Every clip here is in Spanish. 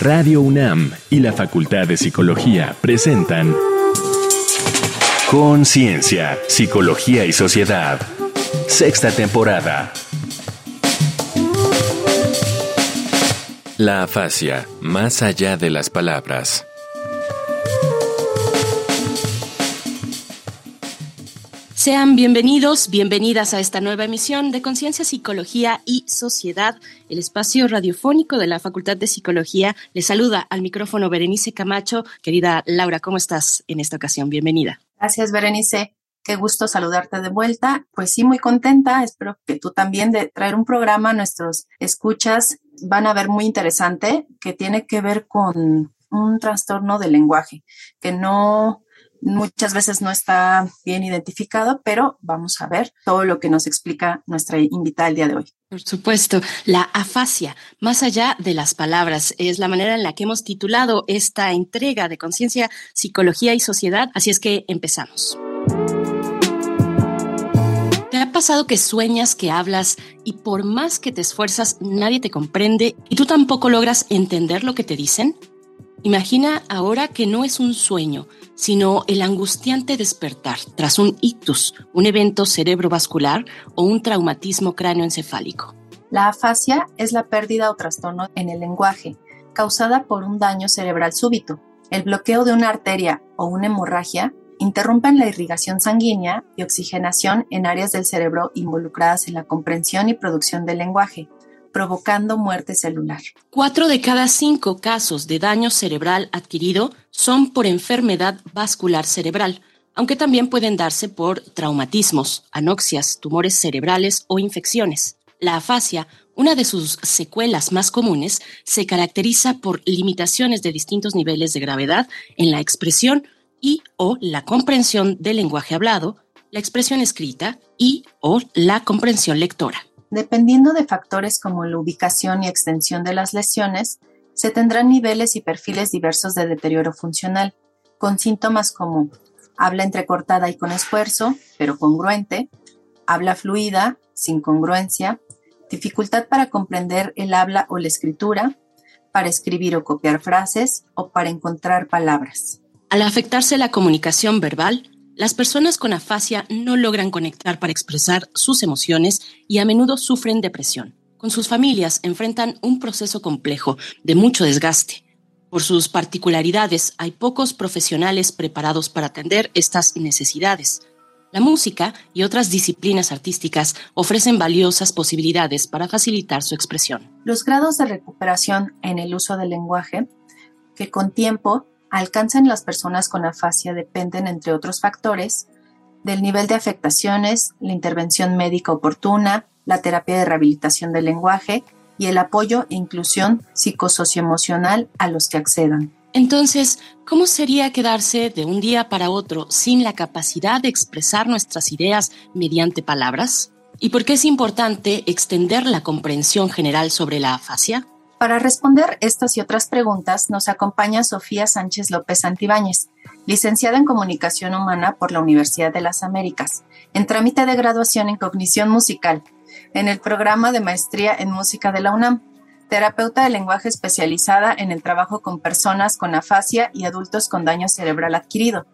Radio UNAM y la Facultad de Psicología presentan Conciencia, Psicología y Sociedad. Sexta temporada. La afasia, más allá de las palabras. Sean bienvenidos, bienvenidas a esta nueva emisión de Conciencia, Psicología y Sociedad, el espacio radiofónico de la Facultad de Psicología. Les saluda al micrófono Berenice Camacho. Querida Laura, ¿cómo estás en esta ocasión? Bienvenida. Gracias, Berenice. Qué gusto saludarte de vuelta. Pues sí, muy contenta. Espero que tú también de traer un programa a nuestros escuchas. Van a ver muy interesante que tiene que ver con un trastorno del lenguaje, que no muchas veces no está bien identificado, pero vamos a ver todo lo que nos explica nuestra invitada el día de hoy. Por supuesto, la afasia, más allá de las palabras, es la manera en la que hemos titulado esta entrega de conciencia, psicología y sociedad, así es que empezamos. ¿Te ha pasado que sueñas, que hablas y por más que te esfuerzas nadie te comprende y tú tampoco logras entender lo que te dicen? Imagina ahora que no es un sueño, sino el angustiante despertar tras un ictus, un evento cerebrovascular o un traumatismo cráneoencefálico. La afasia es la pérdida o trastorno en el lenguaje, causada por un daño cerebral súbito. El bloqueo de una arteria o una hemorragia interrumpen la irrigación sanguínea y oxigenación en áreas del cerebro involucradas en la comprensión y producción del lenguaje, provocando muerte celular. Cuatro de cada cinco casos de daño cerebral adquirido son por enfermedad vascular cerebral, aunque también pueden darse por traumatismos, anoxias, tumores cerebrales o infecciones. La afasia, una de sus secuelas más comunes, se caracteriza por limitaciones de distintos niveles de gravedad en la expresión y o la comprensión del lenguaje hablado, la expresión escrita y o la comprensión lectora. Dependiendo de factores como la ubicación y extensión de las lesiones, se tendrán niveles y perfiles diversos de deterioro funcional, con síntomas como habla entrecortada y con esfuerzo, pero congruente, habla fluida, sin congruencia, dificultad para comprender el habla o la escritura, para escribir o copiar frases o para encontrar palabras. Al afectarse la comunicación verbal, las personas con afasia no logran conectar para expresar sus emociones y a menudo sufren depresión. Con sus familias enfrentan un proceso complejo de mucho desgaste. Por sus particularidades, hay pocos profesionales preparados para atender estas necesidades. La música y otras disciplinas artísticas ofrecen valiosas posibilidades para facilitar su expresión. Los grados de recuperación en el uso del lenguaje, que con tiempo alcanzan las personas con afasia dependen, entre otros factores, del nivel de afectaciones, la intervención médica oportuna, la terapia de rehabilitación del lenguaje y el apoyo e inclusión psicosocioemocional a los que accedan. Entonces, ¿cómo sería quedarse de un día para otro sin la capacidad de expresar nuestras ideas mediante palabras? ¿Y por qué es importante extender la comprensión general sobre la afasia? Para responder estas y otras preguntas nos acompaña Sofía Sánchez López Santibáñez, licenciada en Comunicación Humana por la Universidad de las Américas, en trámite de graduación en Cognición Musical, en el programa de Maestría en Música de la UNAM, terapeuta de lenguaje especializada en el trabajo con personas con afasia y adultos con daño cerebral adquirido.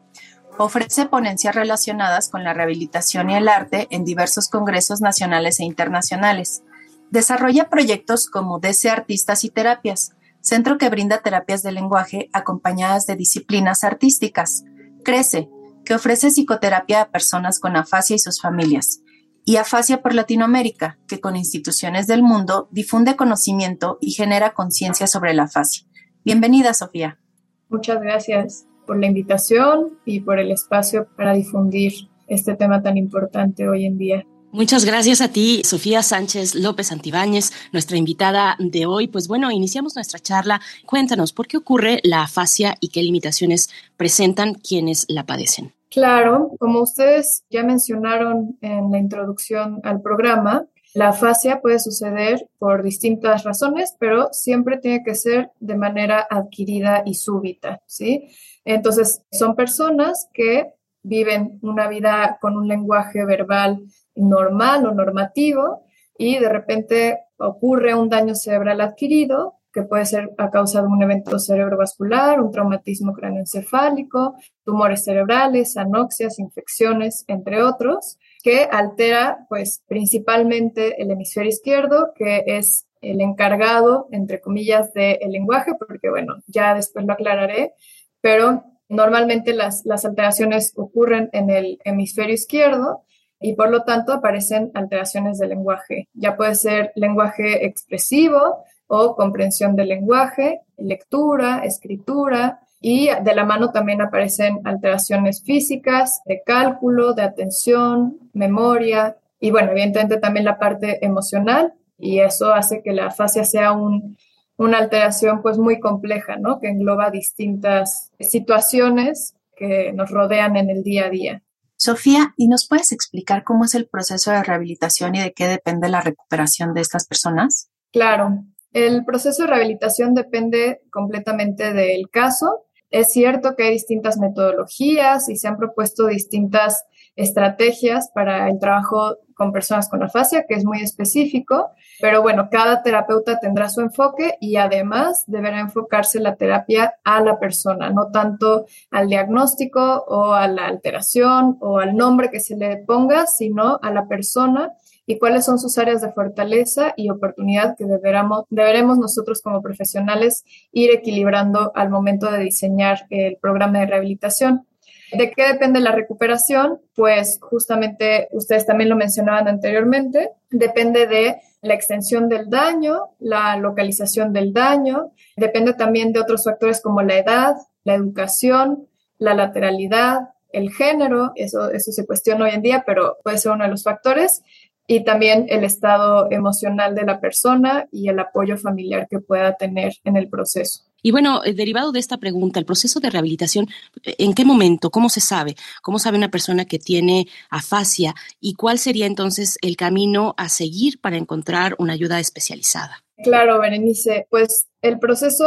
Ofrece ponencias relacionadas con la rehabilitación y el arte en diversos congresos nacionales e internacionales Desarrolla proyectos como DC Artistas y Terapias, centro que brinda terapias de lenguaje acompañadas de disciplinas artísticas. Crece, que ofrece psicoterapia a personas con afasia y sus familias. Y Afasia por Latinoamérica, que con instituciones del mundo difunde conocimiento y genera conciencia sobre la afasia. Bienvenida, Sofía. Muchas gracias por la invitación y por el espacio para difundir este tema tan importante hoy en día. Muchas gracias a ti, Sofía Sánchez López Antibáñez, nuestra invitada de hoy. Pues bueno, iniciamos nuestra charla. Cuéntanos, ¿por qué ocurre la afasia y qué limitaciones presentan quienes la padecen? Claro, como ustedes ya mencionaron en la introducción al programa, la afasia puede suceder por distintas razones, pero siempre tiene que ser de manera adquirida y súbita, ¿sí? Entonces, son personas que viven una vida con un lenguaje verbal normal o normativo y de repente ocurre un daño cerebral adquirido que puede ser a causa de un evento cerebrovascular, un traumatismo cráneoencefálico, tumores cerebrales, anoxias, infecciones, entre otros, que altera pues principalmente el hemisferio izquierdo, que es el encargado, entre comillas, del lenguaje, porque bueno, ya después lo aclararé, pero normalmente las, las alteraciones ocurren en el hemisferio izquierdo y por lo tanto aparecen alteraciones del lenguaje. Ya puede ser lenguaje expresivo o comprensión del lenguaje, lectura, escritura y de la mano también aparecen alteraciones físicas, de cálculo, de atención, memoria y bueno, evidentemente también la parte emocional y eso hace que la fascia sea una alteración pues muy compleja, ¿no? Que engloba distintas situaciones que nos rodean en el día a día. Sofía, ¿y nos puedes explicar cómo es el proceso de rehabilitación y de qué depende la recuperación de estas personas? Claro, el proceso de rehabilitación depende completamente del caso. Es cierto que hay distintas metodologías y se han propuesto distintas estrategias para el trabajo con personas con afasia, que es muy específico, pero bueno, cada terapeuta tendrá su enfoque y además deberá enfocarse la terapia a la persona, no tanto al diagnóstico o a la alteración o al nombre que se le ponga, sino a la persona y cuáles son sus áreas de fortaleza y oportunidad que deberamos, deberemos nosotros como profesionales ir equilibrando al momento de diseñar el programa de rehabilitación. ¿De qué depende la recuperación? Pues justamente ustedes también lo mencionaban anteriormente, depende de la extensión del daño, la localización del daño, depende también de otros factores como la edad, la educación, la lateralidad, el género, eso, eso se cuestiona hoy en día, pero puede ser uno de los factores, y también el estado emocional de la persona y el apoyo familiar que pueda tener en el proceso. Y bueno, eh, derivado de esta pregunta, el proceso de rehabilitación, ¿en qué momento? ¿Cómo se sabe? ¿Cómo sabe una persona que tiene afasia? ¿Y cuál sería entonces el camino a seguir para encontrar una ayuda especializada? Claro, Berenice, pues el proceso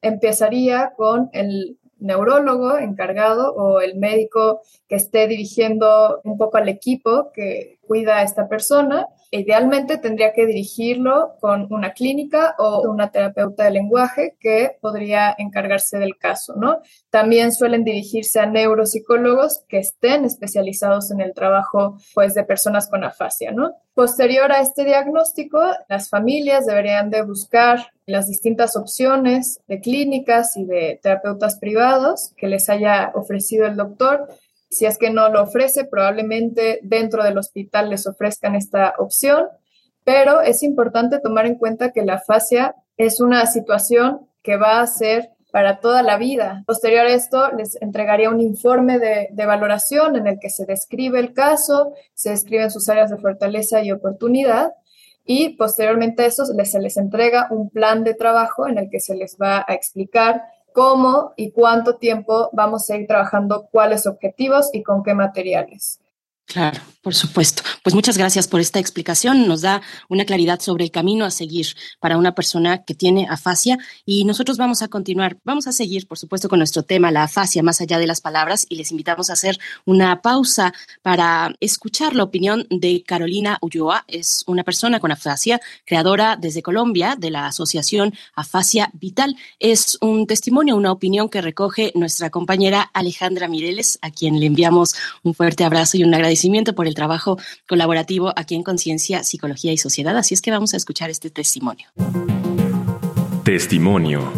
empezaría con el neurólogo encargado o el médico que esté dirigiendo un poco al equipo que cuida a esta persona. Idealmente tendría que dirigirlo con una clínica o una terapeuta de lenguaje que podría encargarse del caso, ¿no? También suelen dirigirse a neuropsicólogos que estén especializados en el trabajo, pues, de personas con afasia, ¿no? Posterior a este diagnóstico, las familias deberían de buscar las distintas opciones de clínicas y de terapeutas privados que les haya ofrecido el doctor si es que no lo ofrece, probablemente dentro del hospital les ofrezcan esta opción, pero es importante tomar en cuenta que la fascia es una situación que va a ser para toda la vida. Posterior a esto, les entregaría un informe de, valoración en el que se describe el caso, se describen sus áreas de fortaleza y oportunidad, y posteriormente a eso se les entrega un plan de trabajo en el que se les va a explicar cómo y cuánto tiempo vamos a ir trabajando cuáles objetivos y con qué materiales. Claro, por supuesto. Pues muchas gracias por esta explicación. Nos da una claridad sobre el camino a seguir para una persona que tiene afasia y nosotros vamos a continuar, vamos a seguir, por supuesto, con nuestro tema, la afasia más allá de las palabras y les invitamos a hacer una pausa para escuchar la opinión de Carolina Ulloa. Es una persona con afasia, creadora desde Colombia de la Asociación Afasia Vital. Es un testimonio, una opinión que recoge nuestra compañera Alejandra Mireles, a quien le enviamos un fuerte abrazo y un agradecimiento por el trabajo colaborativo aquí en Conciencia, Psicología y Sociedad. Así es que vamos a escuchar este testimonio. Testimonio.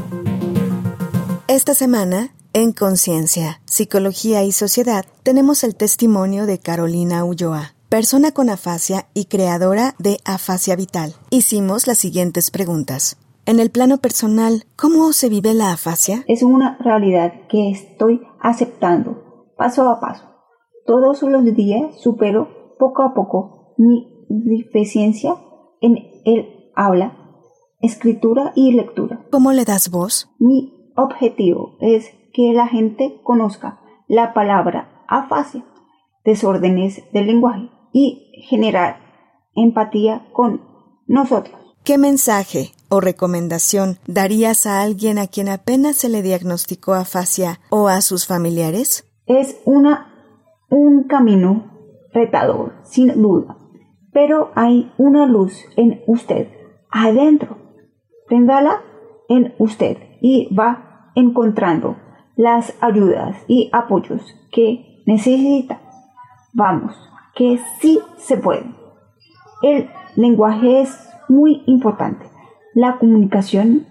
Esta semana, en Conciencia, Psicología y Sociedad, tenemos el testimonio de Carolina Ulloa, persona con afasia y creadora de Afasia Vital. Hicimos las siguientes preguntas. En el plano personal, ¿cómo se vive la afasia? Es una realidad que estoy aceptando paso a paso todos los días supero poco a poco mi deficiencia en el habla, escritura y lectura. ¿Cómo le das voz? Mi objetivo es que la gente conozca la palabra afasia, desórdenes del lenguaje y generar empatía con nosotros. ¿Qué mensaje o recomendación darías a alguien a quien apenas se le diagnosticó afasia o a sus familiares? Es una un camino retador, sin duda, pero hay una luz en usted, adentro. Préndala en usted y va encontrando las ayudas y apoyos que necesita. Vamos, que sí se puede. El lenguaje es muy importante. La comunicación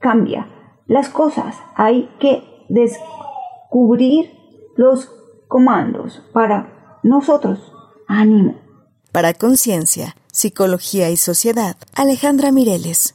cambia las cosas. Hay que descubrir los comandos para nosotros. Ánimo. Para Conciencia, Psicología y Sociedad, Alejandra Mireles.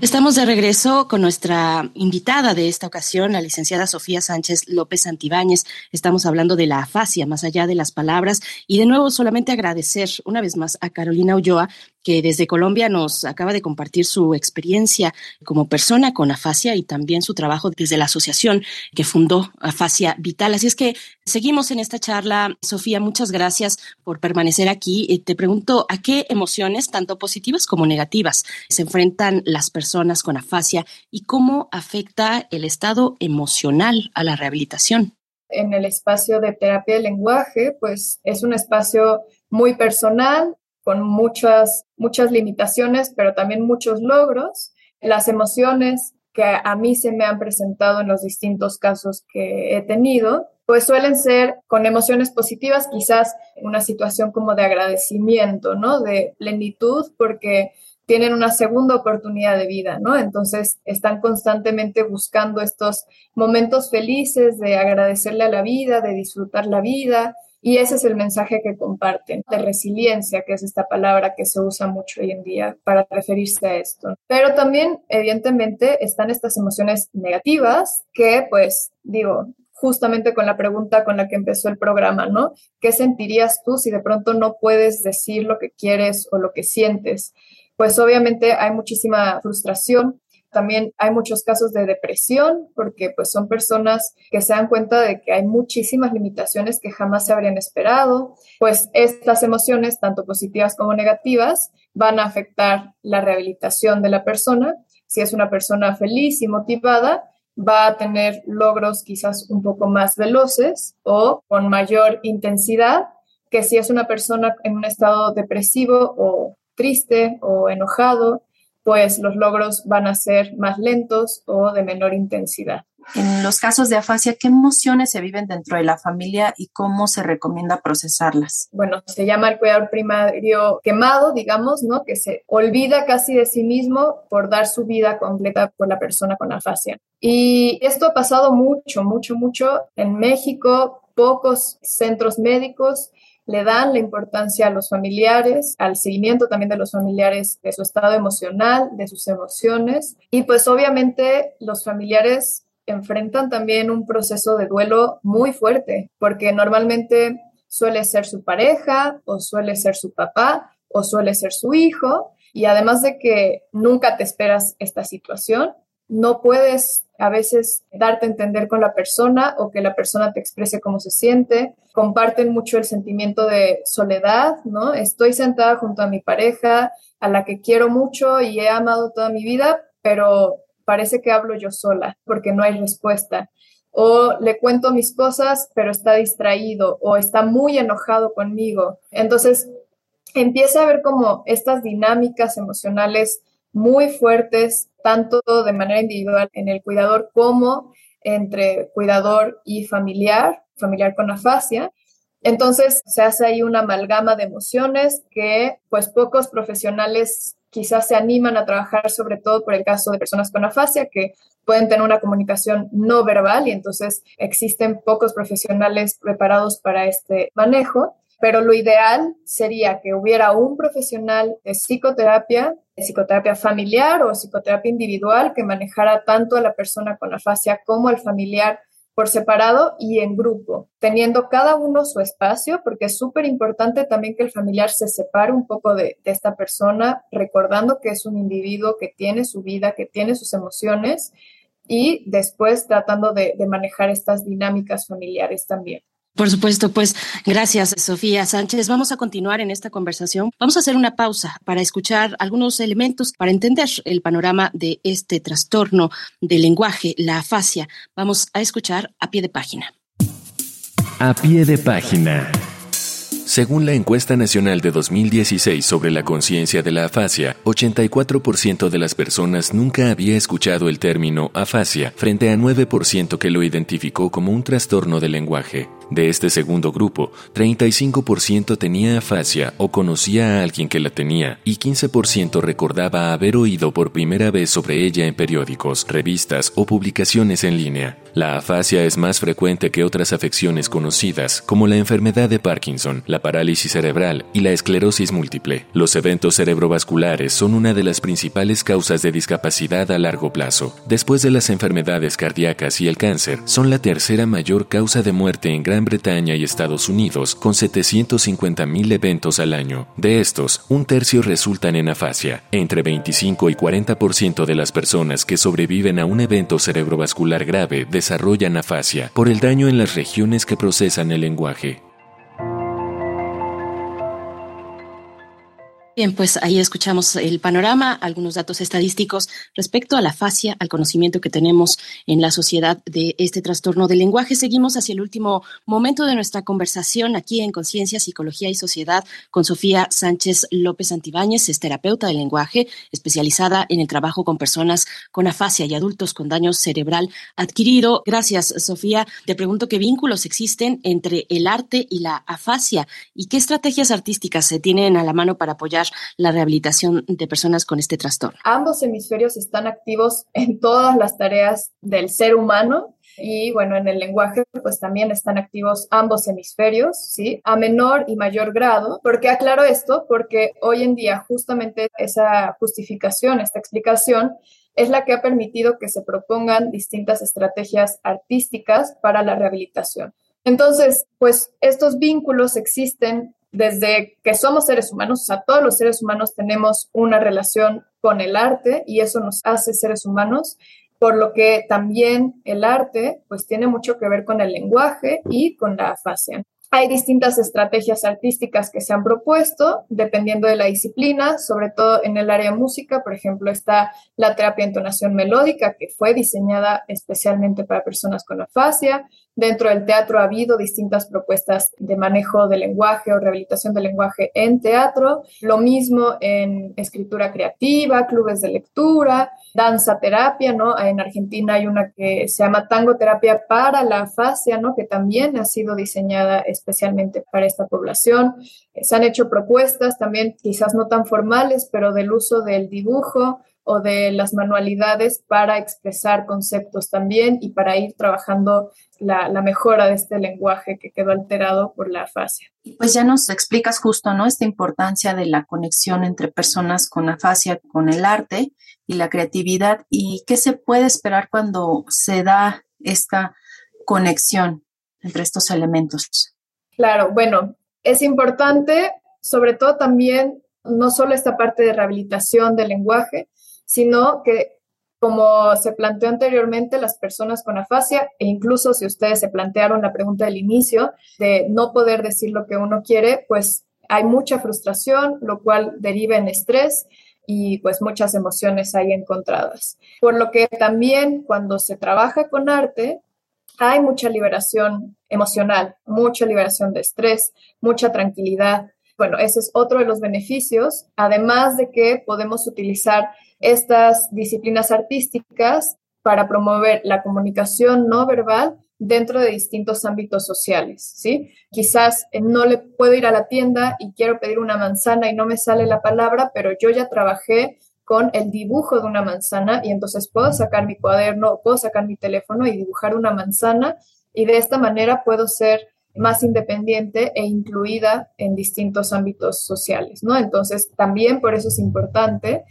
Estamos de regreso con nuestra invitada de esta ocasión, la licenciada Sofía Sánchez López Santibáñez. Estamos hablando de la afasia, más allá de las palabras. Y de nuevo, solamente agradecer una vez más a Carolina Ulloa, que desde Colombia nos acaba de compartir su experiencia como persona con afasia y también su trabajo desde la asociación que fundó Afasia Vital. Así es que seguimos en esta charla. Sofía, muchas gracias por permanecer aquí. Te pregunto, ¿a qué emociones, tanto positivas como negativas, se enfrentan las personas con afasia y cómo afecta el estado emocional a la rehabilitación? En el espacio de terapia de lenguaje, pues es un espacio muy personal, con muchas, muchas limitaciones, pero también muchos logros. Las emociones que a mí se me han presentado en los distintos casos que he tenido, pues suelen ser con emociones positivas, quizás una situación como de agradecimiento, ¿no? De plenitud, porque tienen una segunda oportunidad de vida, ¿no? Entonces están constantemente buscando estos momentos felices de agradecerle a la vida, de disfrutar la vida, y ese es el mensaje que comparten, de resiliencia, que es esta palabra que se usa mucho hoy en día para referirse a esto. Pero también, evidentemente, están estas emociones negativas que, pues, digo, justamente con la pregunta con la que empezó el programa, ¿no? ¿Qué sentirías tú si de pronto no puedes decir lo que quieres o lo que sientes? Pues obviamente hay muchísima frustración, también hay muchos casos de depresión porque pues son personas que se dan cuenta de que hay muchísimas limitaciones que jamás se habrían esperado. Pues estas emociones, tanto positivas como negativas, van a afectar la rehabilitación de la persona. Si es una persona feliz y motivada, va a tener logros quizás un poco más veloces o con mayor intensidad que si es una persona en un estado depresivo o triste o enojado pues los logros van a ser más lentos o de menor intensidad. En los casos de afasia, ¿qué emociones se viven dentro de la familia y cómo se recomienda procesarlas? Bueno, se llama el cuidador primario quemado, digamos, ¿no? Que se olvida casi de sí mismo por dar su vida completa por la persona con afasia. Y esto ha pasado mucho, mucho, mucho en México. Pocos centros médicos le dan la importancia a los familiares, al seguimiento también de los familiares, de su estado emocional, de sus emociones. Y pues obviamente los familiares enfrentan también un proceso de duelo muy fuerte, porque normalmente suele ser su pareja o suele ser su papá o suele ser su hijo. Y además de que nunca te esperas esta situación, no puedes a veces darte a entender con la persona o que la persona te exprese cómo se siente. Comparten mucho el sentimiento de soledad, ¿no? Estoy sentada junto a mi pareja, a la que quiero mucho y he amado toda mi vida, pero parece que hablo yo sola porque no hay respuesta. O le cuento mis cosas, pero está distraído o está muy enojado conmigo. Entonces, empieza a ver como estas dinámicas emocionales muy fuertes, tanto de manera individual en el cuidador como entre cuidador y familiar, familiar con afasia. Entonces se hace ahí una amalgama de emociones que pues pocos profesionales quizás se animan a trabajar, sobre todo por el caso de personas con afasia que pueden tener una comunicación no verbal y entonces existen pocos profesionales preparados para este manejo pero lo ideal sería que hubiera un profesional de psicoterapia, de psicoterapia familiar o psicoterapia individual que manejara tanto a la persona con afasia como al familiar por separado y en grupo, teniendo cada uno su espacio, porque es súper importante también que el familiar se separe un poco de, esta persona, recordando que es un individuo que tiene su vida, que tiene sus emociones y después tratando de manejar estas dinámicas familiares también. Por supuesto, pues gracias, Sofía Sánchez. Vamos a continuar en esta conversación. Vamos a hacer una pausa para escuchar algunos elementos para entender el panorama de este trastorno del lenguaje, la afasia. Vamos a escuchar a pie de página. A pie de página. Según la encuesta nacional de 2016 sobre la conciencia de la afasia, 84% de las personas nunca había escuchado el término afasia, frente a 9% que lo identificó como un trastorno del lenguaje. De este segundo grupo, 35% tenía afasia o conocía a alguien que la tenía y 15% recordaba haber oído por primera vez sobre ella en periódicos, revistas o publicaciones en línea. La afasia es más frecuente que otras afecciones conocidas, como la enfermedad de Parkinson, la parálisis cerebral y la esclerosis múltiple. Los eventos cerebrovasculares son una de las principales causas de discapacidad a largo plazo. Después de las enfermedades cardíacas y el cáncer, son la tercera mayor causa de muerte en Gran Bretaña y Estados Unidos, con 750.000 eventos al año. De estos, un tercio resultan en afasia. Entre 25 y 40% de las personas que sobreviven a un evento cerebrovascular grave desarrollan afasia por el daño en las regiones que procesan el lenguaje. Bien, pues ahí escuchamos el panorama, algunos datos estadísticos respecto a la fascia, al conocimiento que tenemos en la sociedad de este trastorno del lenguaje. Seguimos hacia el último momento de nuestra conversación aquí en Conciencia, Psicología y Sociedad con Sofía Sánchez López Antibáñez, es terapeuta del lenguaje, especializada en el trabajo con personas con afasia y adultos con daño cerebral adquirido. Gracias, Sofía. Te pregunto qué vínculos existen entre el arte y la afasia y qué estrategias artísticas se tienen a la mano para apoyar la rehabilitación de personas con este trastorno? Ambos hemisferios están activos en todas las tareas del ser humano y bueno, en el lenguaje pues también están activos ambos hemisferios, ¿sí? A menor y mayor grado. ¿Por qué aclaro esto? Porque hoy en día justamente esa justificación, esta explicación es la que ha permitido que se propongan distintas estrategias artísticas para la rehabilitación. Entonces, pues estos vínculos existen desde que somos seres humanos, o sea, todos los seres humanos tenemos una relación con el arte y eso nos hace seres humanos, por lo que también el arte pues tiene mucho que ver con el lenguaje y con la afasia. Hay distintas estrategias artísticas que se han propuesto dependiendo de la disciplina, sobre todo en el área de música, por ejemplo, está la terapia de entonación melódica que fue diseñada especialmente para personas con afasia. Dentro del teatro ha habido distintas propuestas de manejo del lenguaje o rehabilitación del lenguaje en teatro. Lo mismo en escritura creativa, clubes de lectura, danza terapia, ¿no? En Argentina hay una que se llama tango terapia para la afasia, ¿no? Que también ha sido diseñada especialmente para esta población. Se han hecho propuestas también, quizás no tan formales, pero del uso del dibujo o de las manualidades para expresar conceptos también y para ir trabajando la, mejora de este lenguaje que quedó alterado por la afasia. Pues ya nos explicas justo, ¿no? Esta importancia de la conexión entre personas con afasia, con el arte y la creatividad y qué se puede esperar cuando se da esta conexión entre estos elementos. Claro, bueno, es importante sobre todo también no solo esta parte de rehabilitación del lenguaje, sino que como se planteó anteriormente, las personas con afasia, e incluso si ustedes se plantearon la pregunta del inicio de no poder decir lo que uno quiere, pues hay mucha frustración, lo cual deriva en estrés y pues muchas emociones ahí encontradas. Por lo que también cuando se trabaja con arte, hay mucha liberación emocional, mucha liberación de estrés, mucha tranquilidad. Bueno, ese es otro de los beneficios, además de que podemos utilizar estas disciplinas artísticas para promover la comunicación no verbal dentro de distintos ámbitos sociales, ¿sí? Quizás eh, no le puedo ir a la tienda y quiero pedir una manzana y no me sale la palabra, pero yo ya trabajé con el dibujo de una manzana y entonces puedo sacar mi cuaderno, puedo sacar mi teléfono y dibujar una manzana y de esta manera puedo ser más independiente e incluida en distintos ámbitos sociales, ¿no? Entonces, también por eso es importante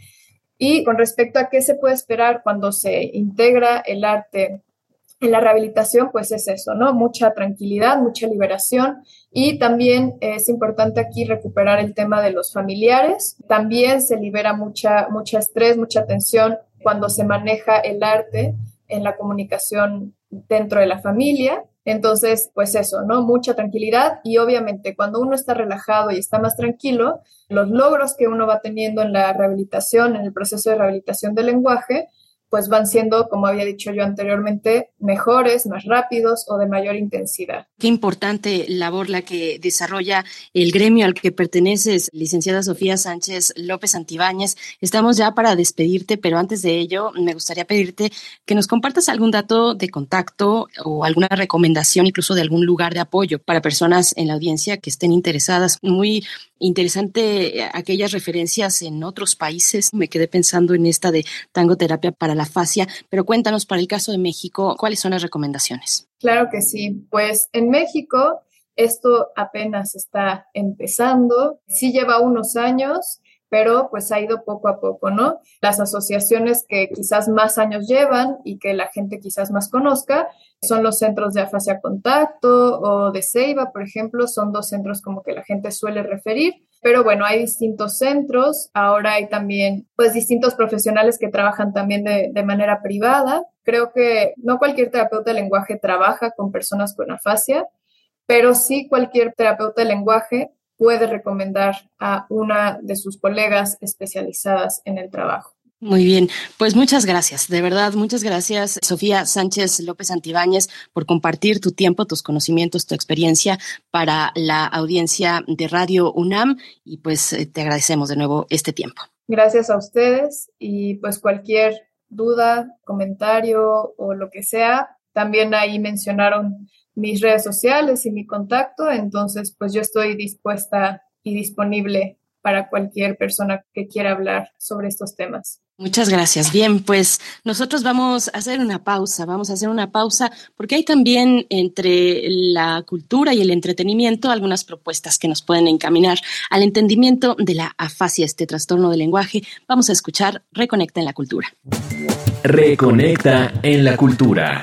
y con respecto a qué se puede esperar cuando se integra el arte en la rehabilitación, pues es eso, ¿no? Mucha tranquilidad, mucha liberación y también es importante aquí recuperar el tema de los familiares. También se libera mucha, mucha estrés, mucha tensión cuando se maneja el arte en la comunicación dentro de la familia. Entonces, pues eso, ¿no? Mucha tranquilidad y obviamente cuando uno está relajado y está más tranquilo, los logros que uno va teniendo en la rehabilitación, en el proceso de rehabilitación del lenguaje, pues van siendo, como había dicho yo anteriormente, mejores, más rápidos o de mayor intensidad. Qué importante labor la que desarrolla el gremio al que perteneces, licenciada Sofía Sánchez López Antibáñez. Estamos ya para despedirte, pero antes de ello me gustaría pedirte que nos compartas algún dato de contacto o alguna recomendación, incluso de algún lugar de apoyo para personas en la audiencia que estén interesadas. Muy interesante eh, aquellas referencias en otros países. Me quedé pensando en esta de tangoterapia para la fascia, pero cuéntanos para el caso de México, ¿cuáles son las recomendaciones? Claro que sí. Pues en México esto apenas está empezando. Sí lleva unos años pero pues ha ido poco a poco, ¿no? Las asociaciones que quizás más años llevan y que la gente quizás más conozca son los centros de afasia contacto o de Ceiba, por ejemplo, son dos centros como que la gente suele referir, pero bueno, hay distintos centros, ahora hay también pues distintos profesionales que trabajan también de, de manera privada. Creo que no cualquier terapeuta de lenguaje trabaja con personas con afasia, pero sí cualquier terapeuta de lenguaje puede recomendar a una de sus colegas especializadas en el trabajo. Muy bien, pues muchas gracias, de verdad, muchas gracias, Sofía Sánchez López Antibáñez, por compartir tu tiempo, tus conocimientos, tu experiencia para la audiencia de Radio UNAM y pues eh, te agradecemos de nuevo este tiempo. Gracias a ustedes y pues cualquier duda, comentario o lo que sea, también ahí mencionaron mis redes sociales y mi contacto, entonces pues yo estoy dispuesta y disponible para cualquier persona que quiera hablar sobre estos temas. Muchas gracias. Bien, pues nosotros vamos a hacer una pausa, vamos a hacer una pausa porque hay también entre la cultura y el entretenimiento algunas propuestas que nos pueden encaminar al entendimiento de la afasia, este trastorno del lenguaje. Vamos a escuchar Reconecta en la cultura. Reconecta en la cultura.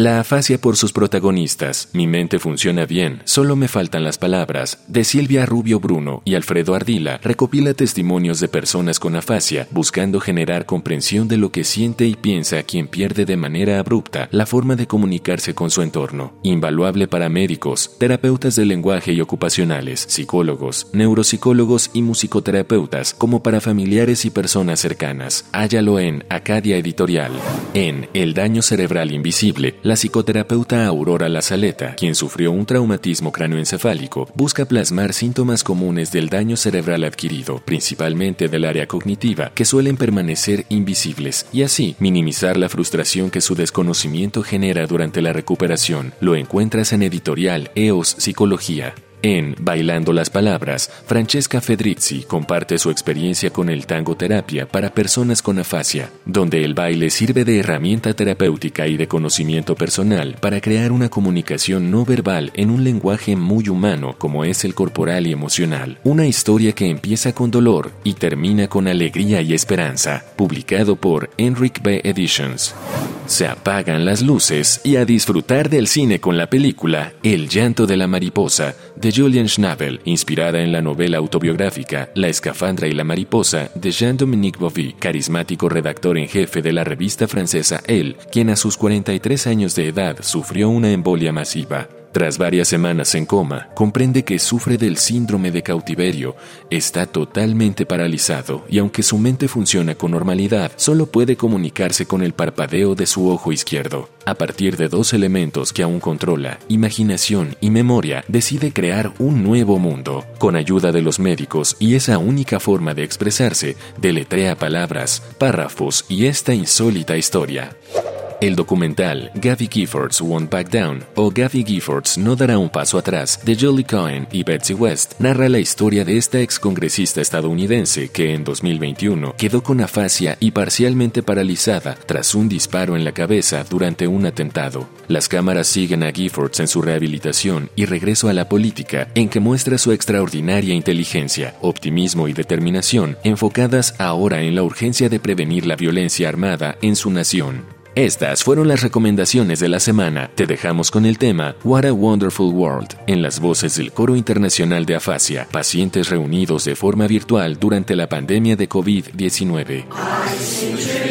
La afasia por sus protagonistas, Mi mente funciona bien, solo me faltan las palabras, de Silvia Rubio Bruno y Alfredo Ardila, recopila testimonios de personas con afasia, buscando generar comprensión de lo que siente y piensa quien pierde de manera abrupta la forma de comunicarse con su entorno. Invaluable para médicos, terapeutas de lenguaje y ocupacionales, psicólogos, neuropsicólogos y musicoterapeutas, como para familiares y personas cercanas. Hállalo en Acadia Editorial. En El daño cerebral invisible, la psicoterapeuta Aurora Lazaleta, quien sufrió un traumatismo cráneoencefálico, busca plasmar síntomas comunes del daño cerebral adquirido, principalmente del área cognitiva, que suelen permanecer invisibles, y así minimizar la frustración que su desconocimiento genera durante la recuperación. Lo encuentras en editorial EOS Psicología. En Bailando las Palabras, Francesca Fedrizzi comparte su experiencia con el tango terapia para personas con afasia, donde el baile sirve de herramienta terapéutica y de conocimiento personal para crear una comunicación no verbal en un lenguaje muy humano como es el corporal y emocional. Una historia que empieza con dolor y termina con alegría y esperanza. Publicado por Enric B. Editions. Se apagan las luces y a disfrutar del cine con la película El llanto de la mariposa de Julian Schnabel, inspirada en la novela autobiográfica La escafandra y la mariposa de Jean-Dominique Bovy, carismático redactor en jefe de la revista francesa Elle, quien a sus 43 años de edad sufrió una embolia masiva. Tras varias semanas en coma, comprende que sufre del síndrome de cautiverio, está totalmente paralizado y aunque su mente funciona con normalidad, solo puede comunicarse con el parpadeo de su ojo izquierdo. A partir de dos elementos que aún controla, imaginación y memoria, decide crear un nuevo mundo. Con ayuda de los médicos y esa única forma de expresarse, deletrea palabras, párrafos y esta insólita historia. El documental Gabby Giffords Won't Back Down o Gabby Giffords No Dará un Paso Atrás de Jolie Cohen y Betsy West narra la historia de esta excongresista estadounidense que en 2021 quedó con afasia y parcialmente paralizada tras un disparo en la cabeza durante un atentado. Las cámaras siguen a Giffords en su rehabilitación y regreso a la política en que muestra su extraordinaria inteligencia, optimismo y determinación enfocadas ahora en la urgencia de prevenir la violencia armada en su nación. Estas fueron las recomendaciones de la semana. Te dejamos con el tema What a Wonderful World en las voces del Coro Internacional de Afasia, pacientes reunidos de forma virtual durante la pandemia de COVID-19.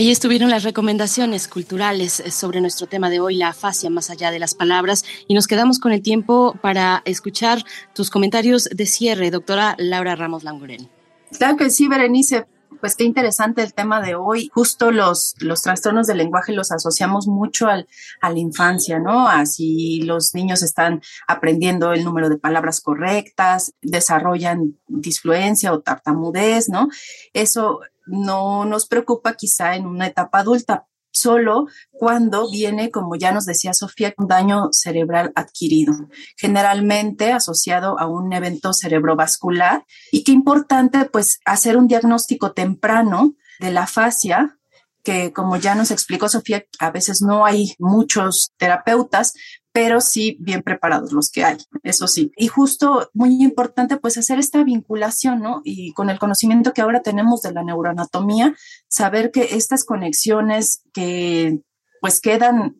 Ahí estuvieron las recomendaciones culturales eh, sobre nuestro tema de hoy, la afasia más allá de las palabras, y nos quedamos con el tiempo para escuchar tus comentarios de cierre, doctora Laura Ramos Languren. Claro sí, Berenice. Pues qué interesante el tema de hoy. Justo los, los trastornos del lenguaje los asociamos mucho al, a la infancia, ¿no? Así los niños están aprendiendo el número de palabras correctas, desarrollan disfluencia o tartamudez, ¿no? Eso no nos preocupa quizá en una etapa adulta, solo cuando viene, como ya nos decía Sofía, un daño cerebral adquirido, generalmente asociado a un evento cerebrovascular. Y qué importante, pues, hacer un diagnóstico temprano de la fascia que como ya nos explicó Sofía, a veces no hay muchos terapeutas, pero sí bien preparados los que hay, eso sí. Y justo muy importante pues hacer esta vinculación, ¿no? Y con el conocimiento que ahora tenemos de la neuroanatomía, saber que estas conexiones que pues quedan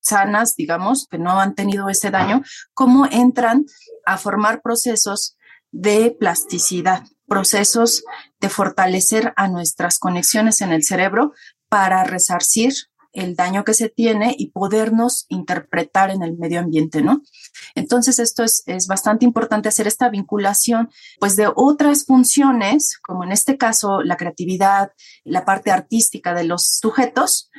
sanas, digamos, que no han tenido ese daño, cómo entran a formar procesos de plasticidad, procesos de fortalecer a nuestras conexiones en el cerebro para resarcir el daño que se tiene y podernos interpretar en el medio ambiente, ¿no? Entonces, esto es, es bastante importante hacer esta vinculación, pues, de otras funciones, como en este caso la creatividad, la parte artística de los sujetos,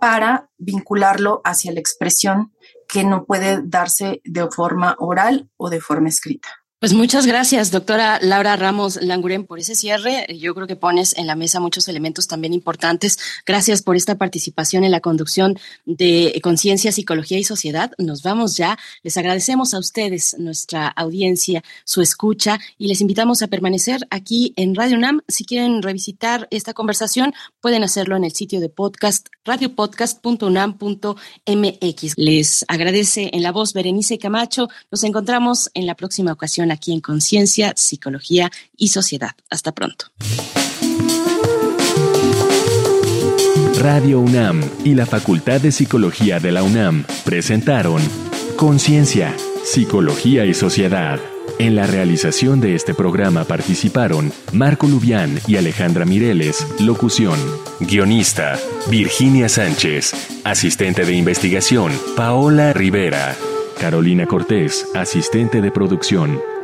para vincularlo hacia la expresión que no puede darse de forma oral o de forma escrita. Pues muchas gracias, doctora Laura Ramos Languren, por ese cierre. Yo creo que pones en la mesa muchos elementos también importantes. Gracias por esta participación en la conducción de Conciencia, Psicología y Sociedad. Nos vamos ya. Les agradecemos a ustedes, nuestra audiencia, su escucha y les invitamos a permanecer aquí en Radio UNAM. Si quieren revisitar esta conversación, pueden hacerlo en el sitio de podcast radiopodcast.unam.mx. Les agradece en la voz Berenice Camacho. Nos encontramos en la próxima ocasión aquí en Conciencia, Psicología y Sociedad. Hasta pronto. Radio UNAM y la Facultad de Psicología de la UNAM presentaron Conciencia, Psicología y Sociedad. En la realización de este programa participaron Marco Lubián y Alejandra Mireles, locución. Guionista, Virginia Sánchez. Asistente de investigación, Paola Rivera. Carolina Cortés, asistente de producción.